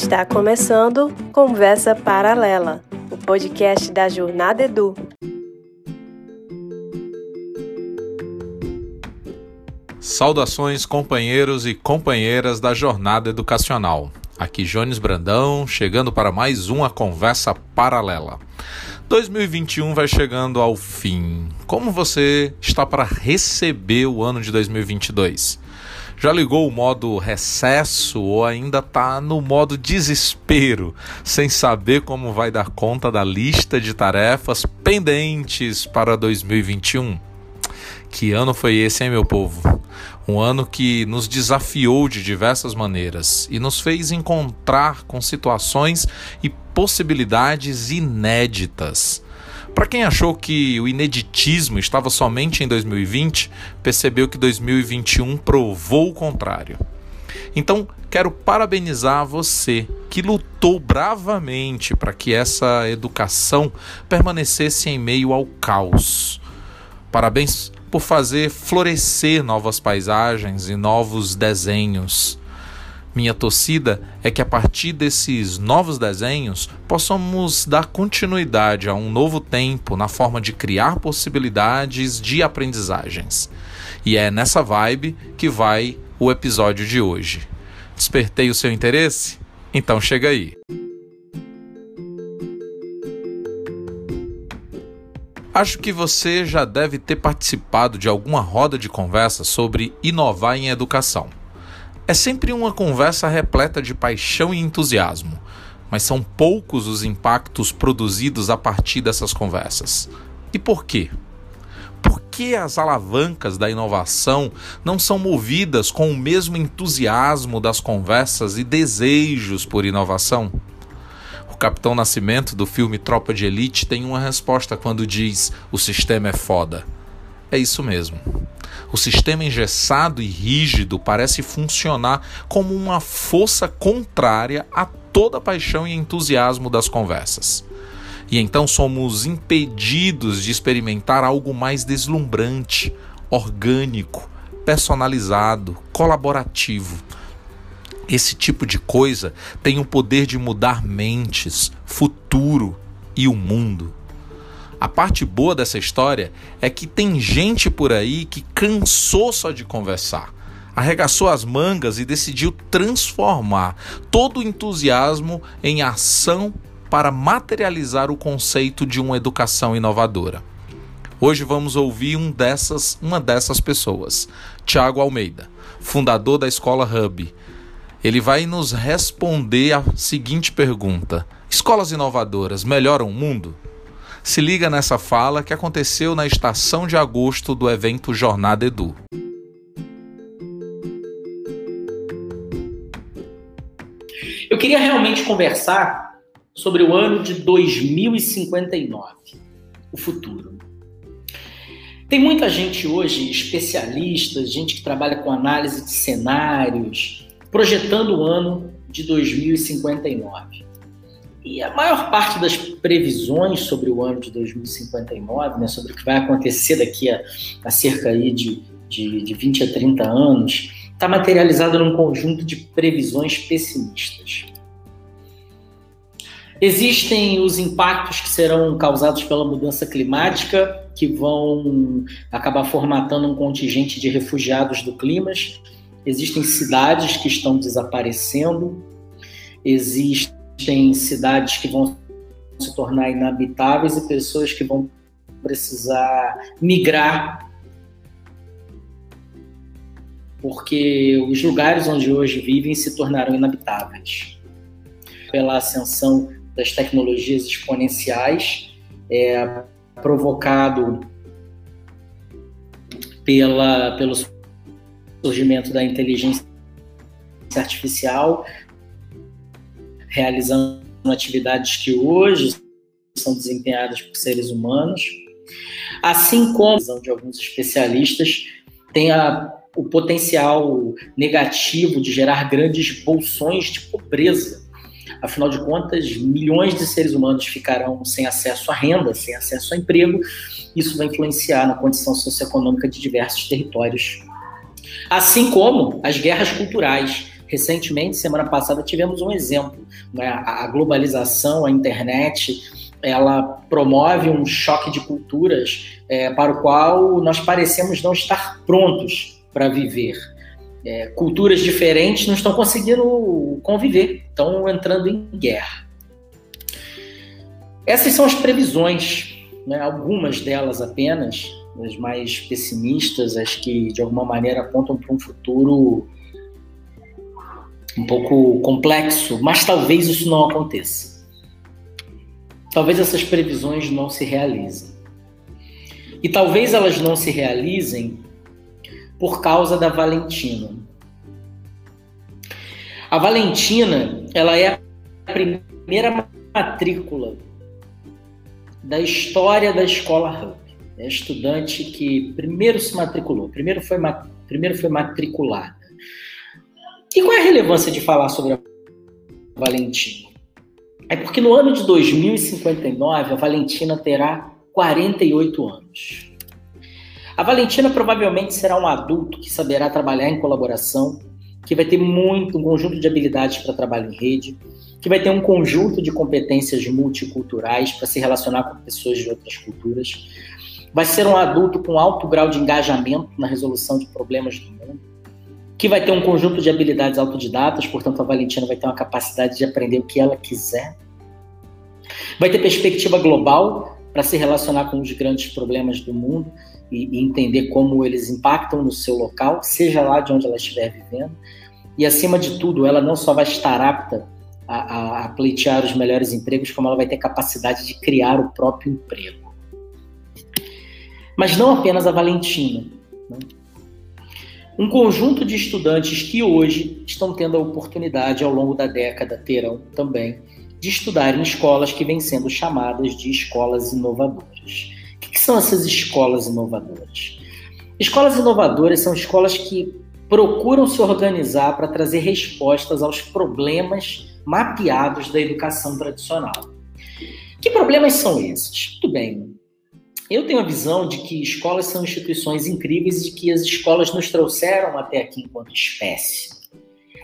Está começando Conversa Paralela, o podcast da Jornada Edu. Saudações, companheiros e companheiras da Jornada Educacional. Aqui Jones Brandão, chegando para mais uma conversa paralela. 2021 vai chegando ao fim. Como você está para receber o ano de 2022? Já ligou o modo recesso ou ainda está no modo desespero, sem saber como vai dar conta da lista de tarefas pendentes para 2021? Que ano foi esse, hein, meu povo? Um ano que nos desafiou de diversas maneiras e nos fez encontrar com situações e possibilidades inéditas. Para quem achou que o ineditismo estava somente em 2020, percebeu que 2021 provou o contrário. Então, quero parabenizar você que lutou bravamente para que essa educação permanecesse em meio ao caos. Parabéns por fazer florescer novas paisagens e novos desenhos. Minha torcida é que a partir desses novos desenhos possamos dar continuidade a um novo tempo na forma de criar possibilidades de aprendizagens. E é nessa vibe que vai o episódio de hoje. Despertei o seu interesse? Então chega aí. Acho que você já deve ter participado de alguma roda de conversa sobre inovar em educação. É sempre uma conversa repleta de paixão e entusiasmo, mas são poucos os impactos produzidos a partir dessas conversas. E por quê? Por que as alavancas da inovação não são movidas com o mesmo entusiasmo das conversas e desejos por inovação? O Capitão Nascimento do filme Tropa de Elite tem uma resposta quando diz: o sistema é foda. É isso mesmo. O sistema engessado e rígido parece funcionar como uma força contrária a toda a paixão e entusiasmo das conversas. E então somos impedidos de experimentar algo mais deslumbrante, orgânico, personalizado, colaborativo. Esse tipo de coisa tem o poder de mudar mentes, futuro e o mundo. A parte boa dessa história é que tem gente por aí que cansou só de conversar, arregaçou as mangas e decidiu transformar todo o entusiasmo em ação para materializar o conceito de uma educação inovadora. Hoje vamos ouvir um dessas, uma dessas pessoas, Tiago Almeida, fundador da Escola Hub. Ele vai nos responder a seguinte pergunta: Escolas inovadoras melhoram o mundo? Se liga nessa fala que aconteceu na estação de agosto do evento Jornada Edu. Eu queria realmente conversar sobre o ano de 2059, o futuro. Tem muita gente hoje, especialistas, gente que trabalha com análise de cenários, projetando o ano de 2059. E a maior parte das previsões sobre o ano de 2059, né, sobre o que vai acontecer daqui a, a cerca aí de, de, de 20 a 30 anos, está materializada num conjunto de previsões pessimistas. Existem os impactos que serão causados pela mudança climática, que vão acabar formatando um contingente de refugiados do clima. Existem cidades que estão desaparecendo, existe tem cidades que vão se tornar inabitáveis e pessoas que vão precisar migrar. Porque os lugares onde hoje vivem se tornaram inabitáveis. Pela ascensão das tecnologias exponenciais é, provocado pela, pelo surgimento da inteligência artificial realizando atividades que hoje são desempenhadas por seres humanos, assim como de alguns especialistas tem a, o potencial negativo de gerar grandes bolsões de pobreza. Afinal de contas, milhões de seres humanos ficarão sem acesso à renda, sem acesso a emprego. Isso vai influenciar na condição socioeconômica de diversos territórios. Assim como as guerras culturais recentemente, semana passada, tivemos um exemplo. Né? A globalização, a internet, ela promove um choque de culturas é, para o qual nós parecemos não estar prontos para viver. É, culturas diferentes não estão conseguindo conviver, estão entrando em guerra. Essas são as previsões, né? algumas delas apenas, as mais pessimistas, as que de alguma maneira apontam para um futuro um pouco complexo, mas talvez isso não aconteça. Talvez essas previsões não se realizem. E talvez elas não se realizem por causa da Valentina. A Valentina, ela é a primeira matrícula da história da escola Hub. É estudante que primeiro se matriculou, primeiro foi, primeiro foi. E qual é a relevância de falar sobre a Valentina? É porque no ano de 2059 a Valentina terá 48 anos. A Valentina provavelmente será um adulto que saberá trabalhar em colaboração, que vai ter muito um conjunto de habilidades para trabalho em rede, que vai ter um conjunto de competências multiculturais para se relacionar com pessoas de outras culturas. Vai ser um adulto com alto grau de engajamento na resolução de problemas do mundo, que vai ter um conjunto de habilidades autodidatas, portanto, a Valentina vai ter uma capacidade de aprender o que ela quiser. Vai ter perspectiva global para se relacionar com os grandes problemas do mundo e, e entender como eles impactam no seu local, seja lá de onde ela estiver vivendo. E, acima de tudo, ela não só vai estar apta a, a, pleitear os melhores empregos, como ela vai ter capacidade de criar o próprio emprego. Mas não apenas a Valentina. Né? Um conjunto de estudantes que hoje estão tendo a oportunidade, ao longo da década, terão também, de estudar em escolas que vêm sendo chamadas de escolas inovadoras. O que, são essas escolas inovadoras? Escolas inovadoras são escolas que procuram se organizar para trazer respostas aos problemas mapeados da educação tradicional. Que problemas são esses? Tudo bem. Eu tenho a visão de que escolas são instituições incríveis e que as escolas nos trouxeram até aqui enquanto espécie.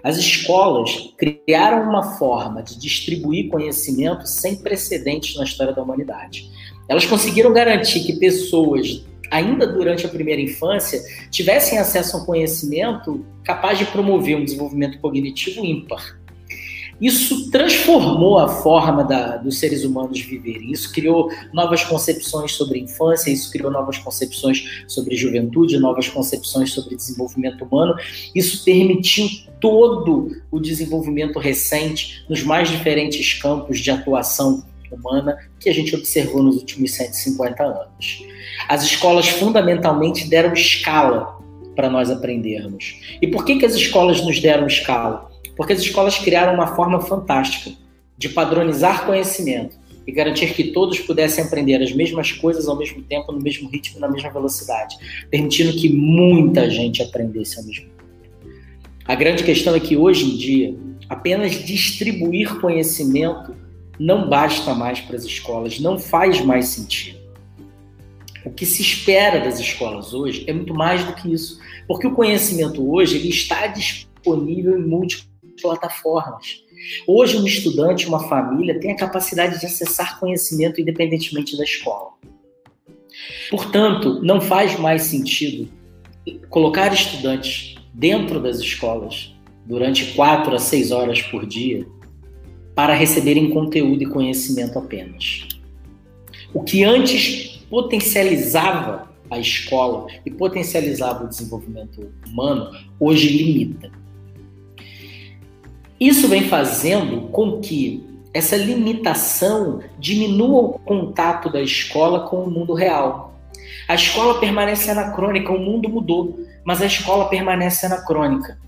As escolas criaram uma forma de distribuir conhecimento sem precedentes na história da humanidade. Elas conseguiram garantir que pessoas, ainda durante a primeira infância, tivessem acesso a um conhecimento capaz de promover um desenvolvimento cognitivo ímpar. Isso transformou a forma da, dos seres humanos viverem. Isso criou novas concepções sobre infância, isso criou novas concepções sobre juventude, novas concepções sobre desenvolvimento humano. Isso permitiu todo o desenvolvimento recente nos mais diferentes campos de atuação humana que a gente observou nos últimos 150 anos. As escolas fundamentalmente deram escala para nós aprendermos. E por que, que as escolas nos deram escala? Porque as escolas criaram uma forma fantástica de padronizar conhecimento e garantir que todos pudessem aprender as mesmas coisas ao mesmo tempo, no mesmo ritmo, na mesma velocidade, permitindo que muita gente aprendesse ao mesmo tempo. A grande questão é que hoje em dia, apenas distribuir conhecimento não basta mais para as escolas, não faz mais sentido. O que se espera das escolas hoje é muito mais do que isso, porque o conhecimento hoje ele está disponível em múltiplos plataformas. Hoje, um estudante, uma família, tem a capacidade de acessar conhecimento independentemente da escola. Portanto, não faz mais sentido colocar estudantes dentro das escolas durante quatro a seis horas por dia para receberem conteúdo e conhecimento apenas. O que antes potencializava a escola e potencializava o desenvolvimento humano, hoje limita. Isso vem fazendo com que essa limitação diminua o contato da escola com o mundo real. A escola permanece anacrônica, o mundo mudou, mas a escola permanece anacrônica.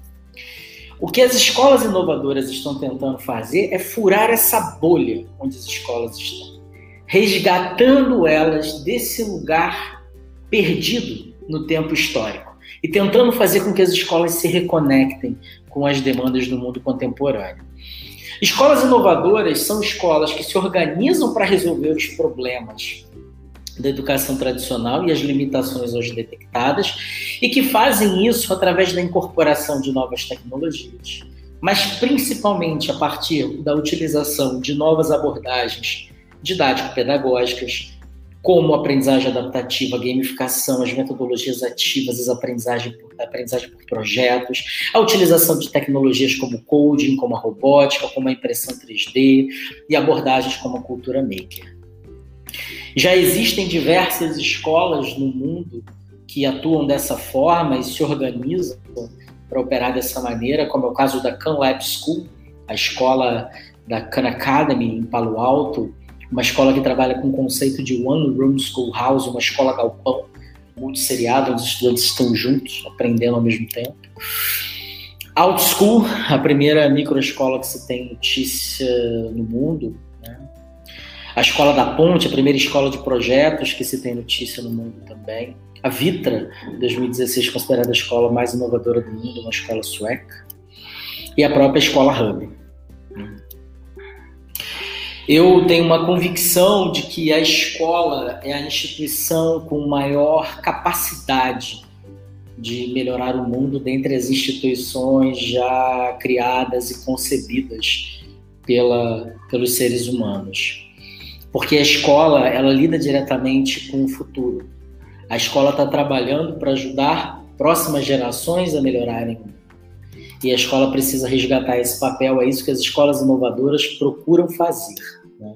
O que as escolas inovadoras estão tentando fazer é furar essa bolha onde as escolas estão, resgatando elas desse lugar perdido no tempo histórico e tentando fazer com que as escolas se reconectem com as demandas do mundo contemporâneo. Escolas inovadoras são escolas que se organizam para resolver os problemas da educação tradicional e as limitações hoje detectadas, e que fazem isso através da incorporação de novas tecnologias, mas principalmente a partir da utilização de novas abordagens didático-pedagógicas, como aprendizagem adaptativa, gamificação, as metodologias ativas, as aprendizagem por, aprendizagem por projetos, a utilização de tecnologias como coding, como a robótica, como a impressão 3D e abordagens como a cultura maker. Já existem diversas escolas no mundo que atuam dessa forma e se organizam para operar dessa maneira, como é o caso da Khan Lab School, a escola da Khan Academy em Palo Alto, uma escola que trabalha com o conceito de One Room Schoolhouse, uma escola galpão, multisseriada, onde os estudantes estão juntos, aprendendo ao mesmo tempo. Out School, a primeira microescola que se tem notícia no mundo. Né? A Escola da Ponte, a primeira escola de projetos que se tem notícia no mundo também. A Vitra, 2016, considerada a escola mais inovadora do mundo, uma escola sueca. E a própria Escola Hub. Eu tenho uma convicção de que a escola é a instituição com maior capacidade de melhorar o mundo dentre as instituições já criadas e concebidas pela, pelos seres humanos. Porque a escola, ela lida diretamente com o futuro. A escola está trabalhando para ajudar próximas gerações a melhorarem o mundo. E a escola precisa resgatar esse papel, é isso que as escolas inovadoras procuram fazer. Né?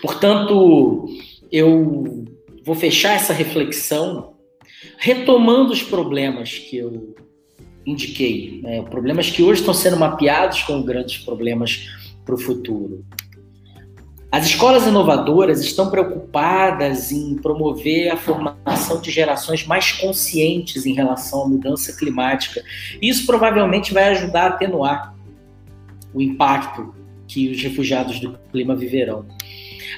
Portanto, eu vou fechar essa reflexão retomando os problemas que eu indiquei, né? problemas que hoje estão sendo mapeados como grandes problemas para o futuro. As escolas inovadoras estão preocupadas em promover a formação de gerações mais conscientes em relação à mudança climática. Isso provavelmente vai ajudar a atenuar o impacto que os refugiados do clima viverão.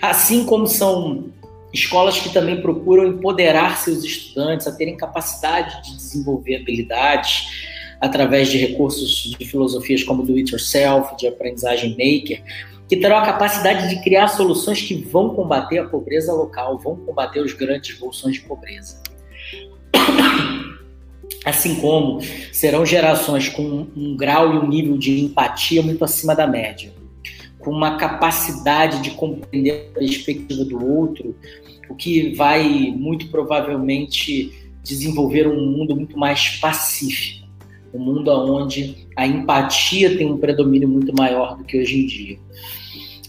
Assim como são escolas que também procuram empoderar seus estudantes a terem capacidade de desenvolver habilidades através de recursos de filosofias como do it yourself, de aprendizagem maker, que terão a capacidade de criar soluções que vão combater a pobreza local, vão combater os grandes bolsões de pobreza. Assim como serão gerações com um grau e um nível de empatia muito acima da média com uma capacidade de compreender a perspectiva do outro, o que vai muito provavelmente desenvolver um mundo muito mais pacífico, um mundo onde a empatia tem um predomínio muito maior do que hoje em dia.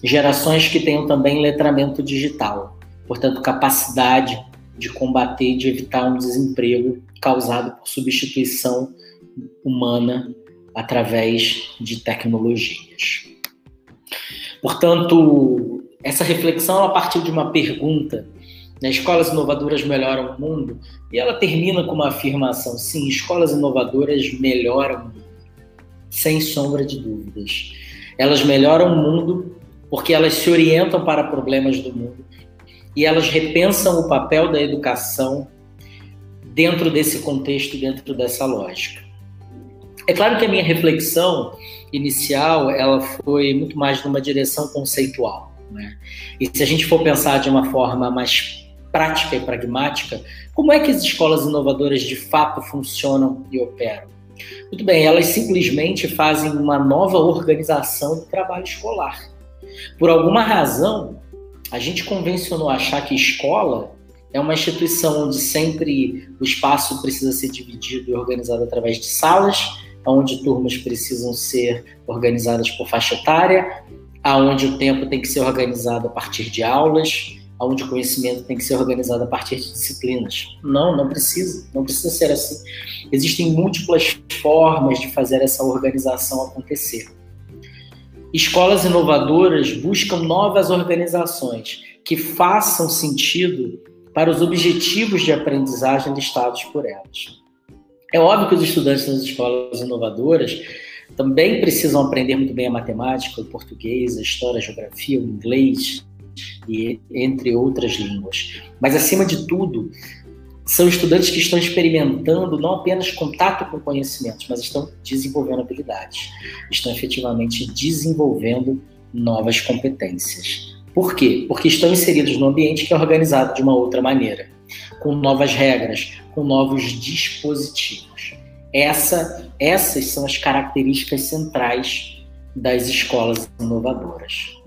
Gerações que tenham também letramento digital, portanto, capacidade de combater e de evitar um desemprego causado por substituição humana através de tecnologias. Portanto, essa reflexão ela partiu de uma pergunta. Né? Escolas inovadoras melhoram o mundo? E ela termina com uma afirmação: sim, escolas inovadoras melhoram o mundo, sem sombra de dúvidas. Elas melhoram o mundo porque elas se orientam para problemas do mundo e elas repensam o papel da educação dentro desse contexto, dentro dessa lógica. É claro que a minha reflexão inicial ela foi muito mais numa direção conceitual. Né? E se a gente for pensar de uma forma mais prática e pragmática, como é que as escolas inovadoras de fato funcionam e operam? Muito bem, elas simplesmente fazem uma nova organização do trabalho escolar. Por alguma razão, a gente convencionou achar que escola é uma instituição onde sempre o espaço precisa ser dividido e organizado através de salas, onde turmas precisam ser organizadas por faixa etária, aonde o tempo tem que ser organizado a partir de aulas, aonde o conhecimento tem que ser organizado a partir de disciplinas. Não, não precisa, não precisa ser assim. Existem múltiplas formas de fazer essa organização acontecer. Escolas inovadoras buscam novas organizações que façam sentido para os objetivos de aprendizagem listados por elas. É óbvio que os estudantes das escolas inovadoras também precisam aprender muito bem a matemática, o português, a história, a geografia, o inglês, e entre outras línguas. Mas, acima de tudo, são estudantes que estão experimentando não apenas contato com conhecimentos, mas estão desenvolvendo habilidades, estão efetivamente desenvolvendo novas competências. Por quê? Porque estão inseridos num ambiente que é organizado de uma outra maneira, com novas regras, com novos dispositivos. Essa, essas são as características centrais das escolas inovadoras.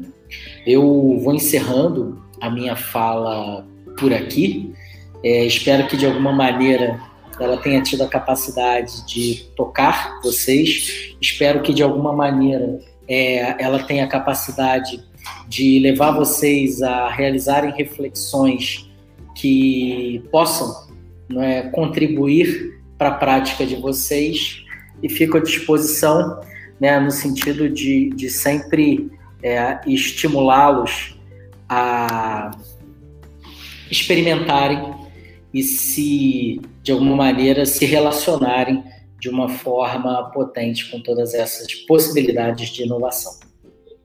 Eu vou encerrando a minha fala por aqui. É, espero que de alguma maneira ela tenha tido a capacidade de tocar vocês. Espero que de alguma maneira é, ela tenha a capacidade de levar vocês a realizarem reflexões que possam é, contribuir para a prática de vocês e fico à disposição né, no sentido de, de sempre é, estimulá-los a experimentarem e se, de alguma maneira, se relacionarem de uma forma potente com todas essas possibilidades de inovação.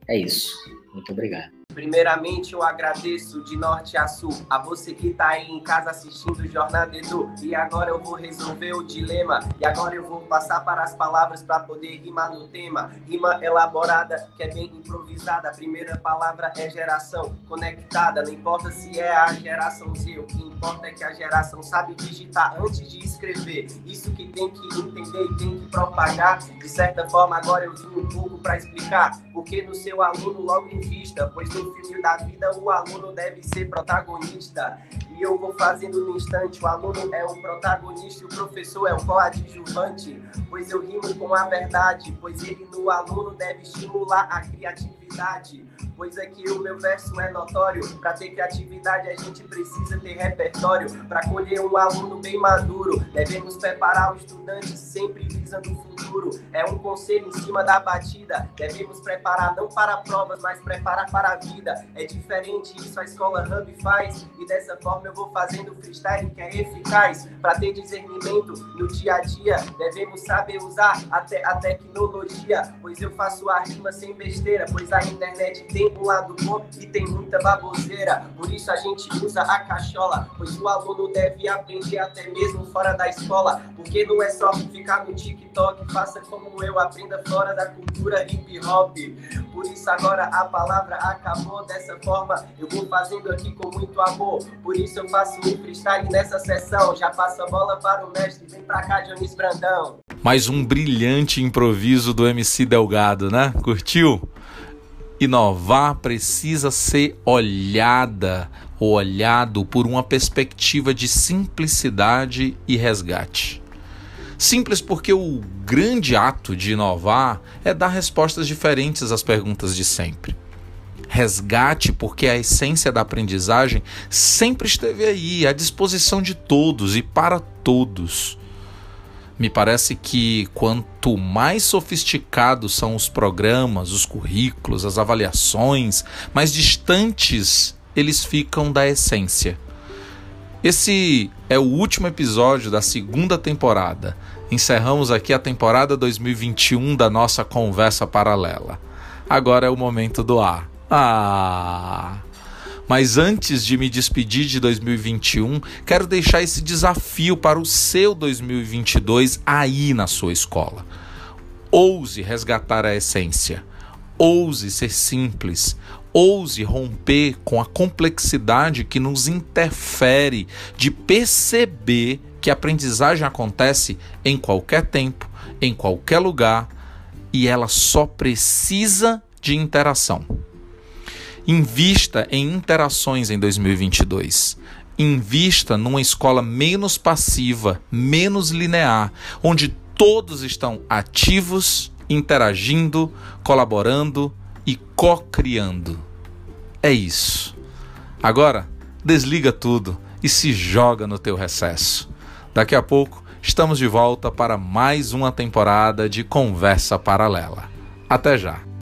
É isso. Muito obrigado. Primeiramente, eu agradeço de norte a sul a você que está aí em casa assistindo o Jornada Edu. E agora eu vou resolver o dilema. E agora eu vou passar para as palavras para poder rimar no tema. Rima elaborada, que é bem improvisada. A primeira palavra é geração conectada. Não importa se é a geração Z, o que importa é que a geração sabe digitar antes de escrever. Isso que tem que entender e tem que propagar. De certa forma, agora eu vim um pouco para explicar. Porque no seu aluno logo em vista, pois no filme da vida o aluno deve ser protagonista. E eu vou fazendo no instante, o aluno é o protagonista e o professor é o coadjuvante. Pois eu rimo com a verdade, pois ele no aluno deve estimular a criatividade. Pois é que o meu verso é notório. Para ter criatividade, a gente precisa ter repertório. Para colher um aluno bem maduro, devemos preparar o estudante sempre visando o futuro. É um conselho em cima da batida. Devemos preparar não para provas, mas preparar para a vida. É diferente isso a escola Hub faz. E dessa forma eu vou fazendo freestyle que é eficaz. Para ter discernimento no dia a dia, devemos saber usar até a tecnologia. Pois eu faço a rima sem besteira. Pois a internet tem um lado bom e tem muita baboseira. Por isso a gente usa a cachola. Pois o aluno deve aprender até mesmo fora da escola. Porque não é só ficar no TikTok. Faça como eu, aprenda fora da cultura hip hop. Por isso agora a palavra acabou dessa forma. Eu vou fazendo aqui com muito amor. Por isso eu faço um freestyle nessa sessão. Já passo a bola para o mestre. Vem pra cá, Dionísio Brandão. Mais um brilhante improviso do MC Delgado, né? Curtiu? Inovar precisa ser olhada ou olhado por uma perspectiva de simplicidade e resgate. Simples porque o grande ato de inovar é dar respostas diferentes às perguntas de sempre. Resgate porque a essência da aprendizagem sempre esteve aí, à disposição de todos e para todos. Me parece que quanto mais sofisticados são os programas, os currículos, as avaliações, mais distantes eles ficam da essência. Esse é o último episódio da segunda temporada. Encerramos aqui a temporada 2021 da nossa conversa paralela. Agora é o momento do ar. Ah! Mas antes de me despedir de 2021, quero deixar esse desafio para o seu 2022 aí na sua escola. Ouse resgatar a essência. Ouse ser simples, ouse romper com a complexidade que nos interfere de perceber que a aprendizagem acontece em qualquer tempo, em qualquer lugar e ela só precisa de interação. Invista em interações em 2022. Invista numa escola menos passiva, menos linear, onde todos estão ativos, interagindo, colaborando, e co-criando. É isso. Agora, desliga tudo e se joga no teu recesso. Daqui a pouco estamos de volta para mais uma temporada de Conversa Paralela. Até já.